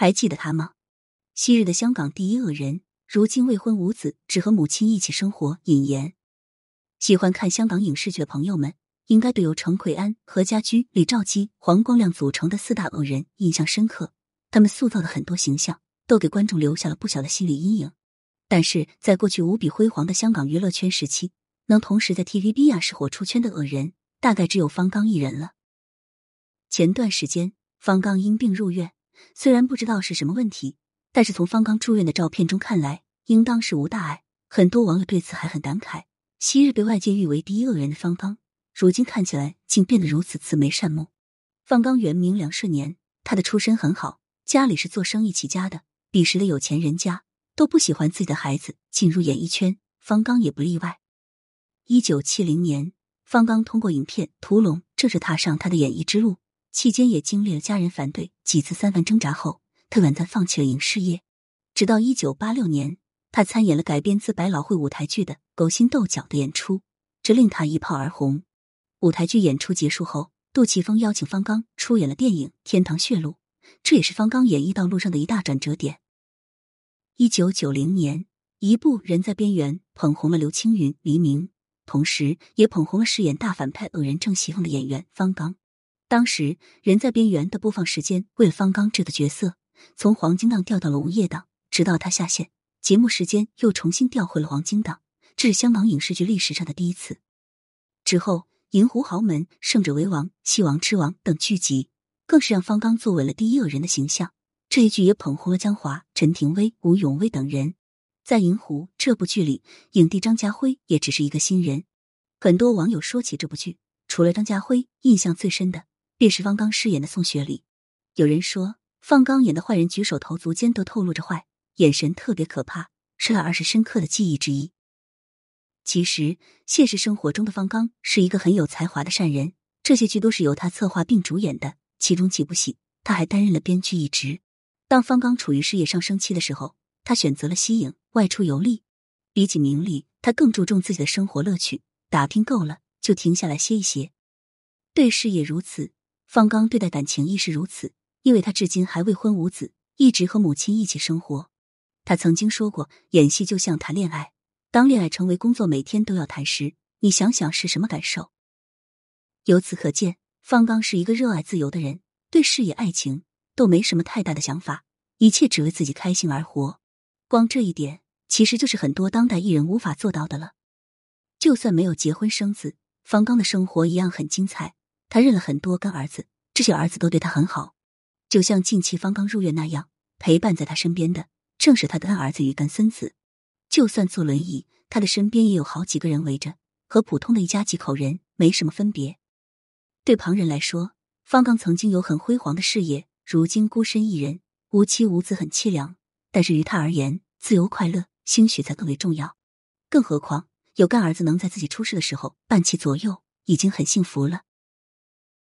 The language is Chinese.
还记得他吗？昔日的香港第一恶人，如今未婚无子，只和母亲一起生活。尹岩，喜欢看香港影视剧的朋友们，应该对由程奎安、何家驹、李兆基、黄光亮组成的四大恶人印象深刻。他们塑造的很多形象，都给观众留下了不小的心理阴影。但是在过去无比辉煌的香港娱乐圈时期，能同时在 TVB 亚视火出圈的恶人，大概只有方刚一人了。前段时间，方刚因病入院，虽然不知道是什么问题，但是从方刚住院的照片中看来，应当是无大碍。很多网友对此还很感慨：昔日被外界誉为第一恶人的方刚，如今看起来竟变得如此慈眉善目。方刚原名梁顺年，他的出身很好，家里是做生意起家的，彼时的有钱人家。都不喜欢自己的孩子进入演艺圈，方刚也不例外。一九七零年，方刚通过影片《屠龙》正式踏上他的演艺之路，期间也经历了家人反对、几次三番挣扎后，他短暂放弃了影视业。直到一九八六年，他参演了改编自百老汇舞台剧的《勾心斗角》的演出，这令他一炮而红。舞台剧演出结束后，杜琪峰邀请方刚出演了电影《天堂血路》，这也是方刚演艺道路上的一大转折点。一九九零年，一部《人在边缘》捧红了刘青云、黎明，同时也捧红了饰演大反派恶人郑西凤的演员方刚。当时，《人在边缘》的播放时间为方刚这个角色，从黄金档调到了午夜档，直到他下线，节目时间又重新调回了黄金档，这是香港影视剧历史上的第一次。之后，《银狐豪门》《胜者为王》《七王之王》等剧集，更是让方刚作为了第一恶人的形象。这一剧也捧红了江华、陈廷威、吴永威等人。在《银狐》这部剧里，影帝张家辉也只是一个新人。很多网友说起这部剧，除了张家辉，印象最深的便是方刚饰演的宋学礼。有人说，方刚演的坏人举手投足间都透露着坏，眼神特别可怕，是他儿时深刻的记忆之一。其实，现实生活中的方刚是一个很有才华的善人。这些剧都是由他策划并主演的，其中几部戏他还担任了编剧一职。当方刚处于事业上升期的时候，他选择了息影，外出游历。比起名利，他更注重自己的生活乐趣。打拼够了，就停下来歇一歇。对事业如此，方刚对待感情亦是如此。因为他至今还未婚无子，一直和母亲一起生活。他曾经说过，演戏就像谈恋爱，当恋爱成为工作，每天都要谈时，你想想是什么感受？由此可见，方刚是一个热爱自由的人，对事业、爱情。都没什么太大的想法，一切只为自己开心而活。光这一点，其实就是很多当代艺人无法做到的了。就算没有结婚生子，方刚的生活一样很精彩。他认了很多干儿子，这些儿子都对他很好。就像近期方刚入院那样，陪伴在他身边的正是他的干儿子与干孙子。就算坐轮椅，他的身边也有好几个人围着，和普通的一家几口人没什么分别。对旁人来说，方刚曾经有很辉煌的事业。如今孤身一人，无妻无子，很凄凉。但是于他而言，自由快乐，兴许才更为重要。更何况有干儿子能在自己出事的时候伴其左右，已经很幸福了。